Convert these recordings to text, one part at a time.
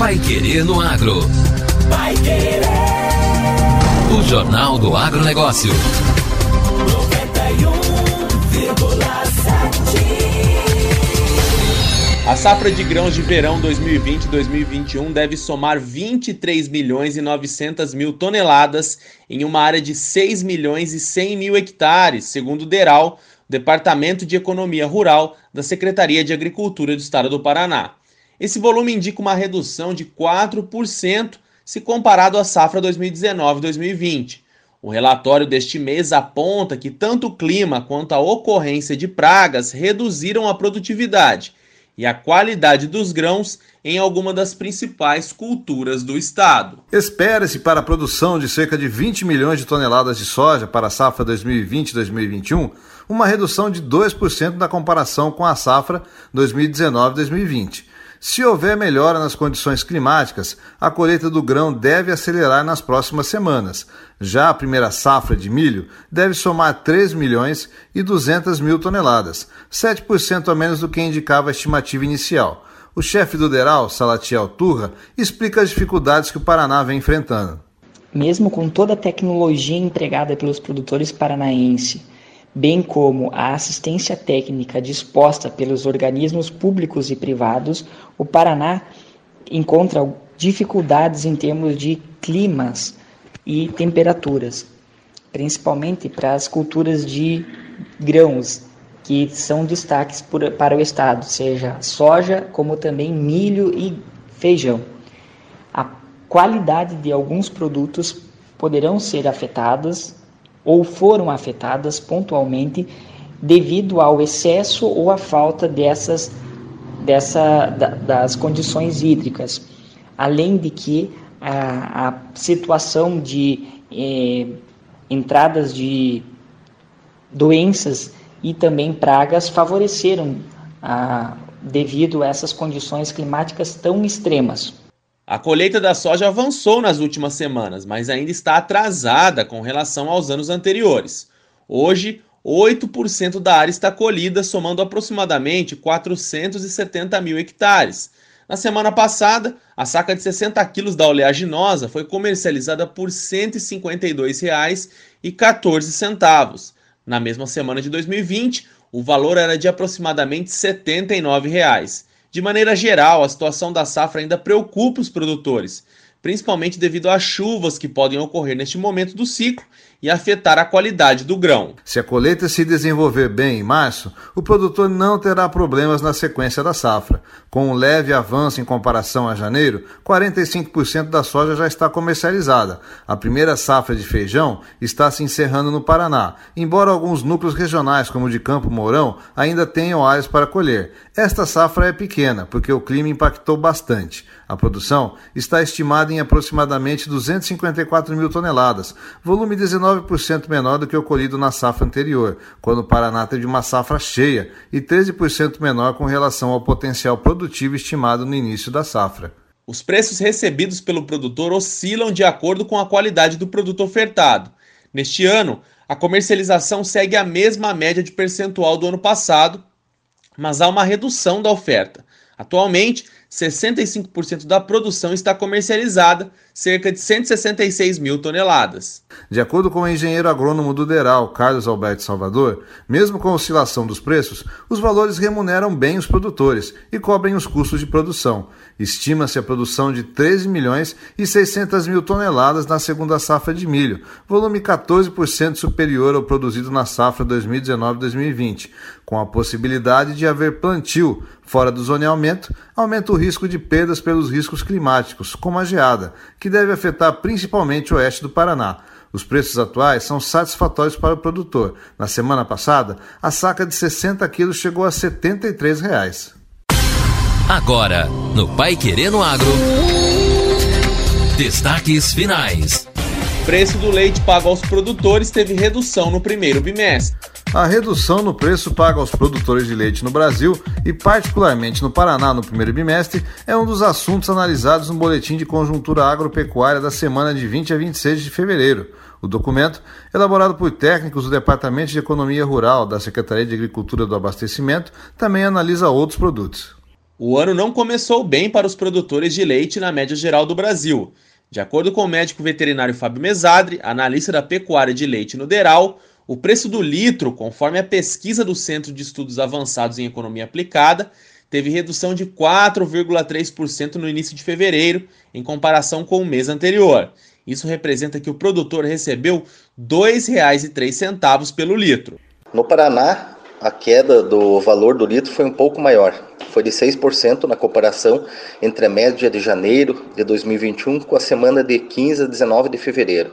Pai Querer no Agro. Pai Querer. O Jornal do Agronegócio. 91,7. A safra de grãos de verão 2020-2021 deve somar 23 milhões e 900 mil toneladas em uma área de 6 milhões e 100 mil hectares, segundo o DERAL, Departamento de Economia Rural da Secretaria de Agricultura do Estado do Paraná. Esse volume indica uma redução de 4% se comparado à safra 2019-2020. O relatório deste mês aponta que tanto o clima quanto a ocorrência de pragas reduziram a produtividade e a qualidade dos grãos em alguma das principais culturas do estado. Espera-se para a produção de cerca de 20 milhões de toneladas de soja para a safra 2020-2021, uma redução de 2% na comparação com a safra 2019-2020. Se houver melhora nas condições climáticas, a colheita do grão deve acelerar nas próximas semanas. Já a primeira safra de milho deve somar 3 milhões e 200 mil toneladas, 7% a menos do que indicava a estimativa inicial. O chefe do DERAL, Salatiel Turra, explica as dificuldades que o Paraná vem enfrentando. Mesmo com toda a tecnologia empregada pelos produtores paranaenses, bem como a assistência técnica disposta pelos organismos públicos e privados, o Paraná encontra dificuldades em termos de climas e temperaturas, principalmente para as culturas de grãos, que são destaques por, para o estado, seja soja, como também milho e feijão. A qualidade de alguns produtos poderão ser afetadas ou foram afetadas pontualmente devido ao excesso ou à falta dessas dessa, da, das condições hídricas, além de que a, a situação de eh, entradas de doenças e também pragas favoreceram a, devido a essas condições climáticas tão extremas. A colheita da soja avançou nas últimas semanas, mas ainda está atrasada com relação aos anos anteriores. Hoje, 8% da área está colhida, somando aproximadamente 470 mil hectares. Na semana passada, a saca de 60 quilos da oleaginosa foi comercializada por R$ 152,14. Na mesma semana de 2020, o valor era de aproximadamente 79 reais. De maneira geral, a situação da safra ainda preocupa os produtores, principalmente devido às chuvas que podem ocorrer neste momento do ciclo e afetar a qualidade do grão. Se a colheita se desenvolver bem em março, o produtor não terá problemas na sequência da safra. Com um leve avanço em comparação a janeiro, 45% da soja já está comercializada. A primeira safra de feijão está se encerrando no Paraná, embora alguns núcleos regionais, como o de Campo Mourão, ainda tenham áreas para colher. Esta safra é pequena, porque o clima impactou bastante. A produção está estimada em aproximadamente 254 mil toneladas, volume 19% menor do que o colhido na safra anterior, quando o Paraná teve uma safra cheia, e 13% menor com relação ao potencial produtivo estimado no início da safra. Os preços recebidos pelo produtor oscilam de acordo com a qualidade do produto ofertado. Neste ano, a comercialização segue a mesma média de percentual do ano passado, mas há uma redução da oferta. Atualmente, 65% da produção está comercializada, cerca de 166 mil toneladas. De acordo com o engenheiro agrônomo do Deral, Carlos Alberto Salvador, mesmo com a oscilação dos preços, os valores remuneram bem os produtores e cobrem os custos de produção. Estima-se a produção de 13 milhões e 600 mil toneladas na segunda safra de milho, volume 14% superior ao produzido na safra 2019-2020, com a possibilidade de haver plantio fora do zoneamento, aumenta o risco de perdas pelos riscos climáticos, como a geada, que deve afetar principalmente o oeste do Paraná. Os preços atuais são satisfatórios para o produtor. Na semana passada, a saca de 60 quilos chegou a 73 reais. Agora, no Pai Querendo Agro. Destaques finais. Preço do leite pago aos produtores teve redução no primeiro bimestre. A redução no preço pago aos produtores de leite no Brasil e particularmente no Paraná no primeiro bimestre é um dos assuntos analisados no boletim de conjuntura agropecuária da semana de 20 a 26 de fevereiro. O documento, elaborado por técnicos do Departamento de Economia Rural da Secretaria de Agricultura do Abastecimento, também analisa outros produtos. O ano não começou bem para os produtores de leite na média geral do Brasil. De acordo com o médico veterinário Fábio Mesadri, analista da pecuária de leite no Deral, o preço do litro, conforme a pesquisa do Centro de Estudos Avançados em Economia Aplicada, teve redução de 4,3% no início de fevereiro, em comparação com o mês anterior. Isso representa que o produtor recebeu R$ 2,03 pelo litro. No Paraná, a queda do valor do litro foi um pouco maior. Foi de 6% na comparação entre a média de janeiro de 2021 com a semana de 15 a 19 de fevereiro.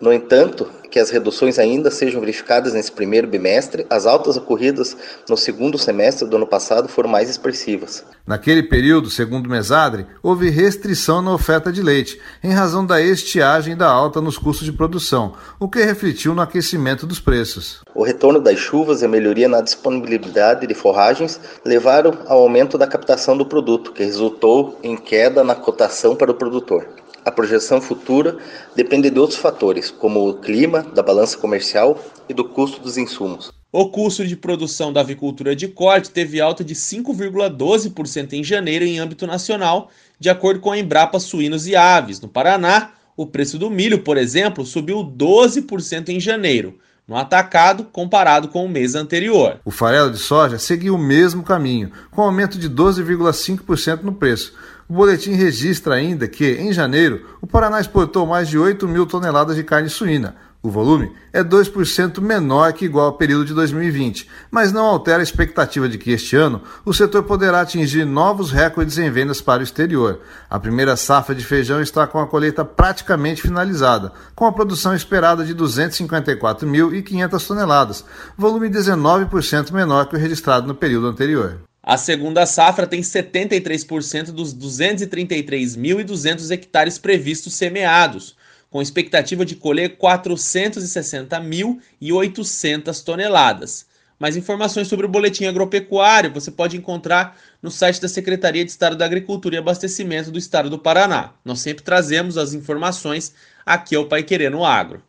No entanto, que as reduções ainda sejam verificadas nesse primeiro bimestre, as altas ocorridas no segundo semestre do ano passado foram mais expressivas. Naquele período, segundo Mesadre, houve restrição na oferta de leite, em razão da estiagem da alta nos custos de produção, o que refletiu no aquecimento dos preços. O retorno das chuvas e a melhoria na disponibilidade de forragens levaram ao aumento da captação do produto, que resultou em queda na cotação para o produtor. A projeção futura depende de outros fatores, como o clima, da balança comercial e do custo dos insumos. O custo de produção da avicultura de corte teve alta de 5,12% em janeiro em âmbito nacional, de acordo com a Embrapa Suínos e Aves. No Paraná, o preço do milho, por exemplo, subiu 12% em janeiro, no atacado comparado com o mês anterior. O farelo de soja seguiu o mesmo caminho, com aumento de 12,5% no preço. O boletim registra ainda que, em janeiro, o Paraná exportou mais de 8 mil toneladas de carne suína. O volume é 2% menor que igual ao período de 2020, mas não altera a expectativa de que este ano o setor poderá atingir novos recordes em vendas para o exterior. A primeira safra de feijão está com a colheita praticamente finalizada, com a produção esperada de 254.500 toneladas, volume 19% menor que o registrado no período anterior. A segunda safra tem 73% dos 233.200 hectares previstos semeados, com expectativa de colher 460.800 toneladas. Mais informações sobre o boletim agropecuário você pode encontrar no site da Secretaria de Estado da Agricultura e Abastecimento do Estado do Paraná. Nós sempre trazemos as informações aqui ao Pai Querendo Agro.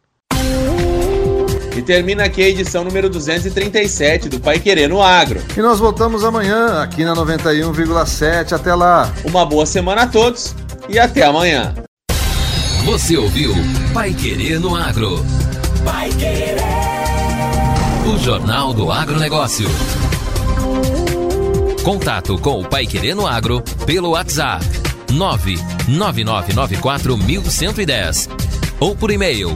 Termina aqui a edição número 237 do Pai Querendo Agro. E nós voltamos amanhã aqui na 91,7. Até lá. Uma boa semana a todos e até amanhã. Você ouviu Pai Querendo Agro. Pai Querer. O Jornal do Agronegócio. Contato com o Pai Querendo Agro pelo WhatsApp 999941110 ou por e-mail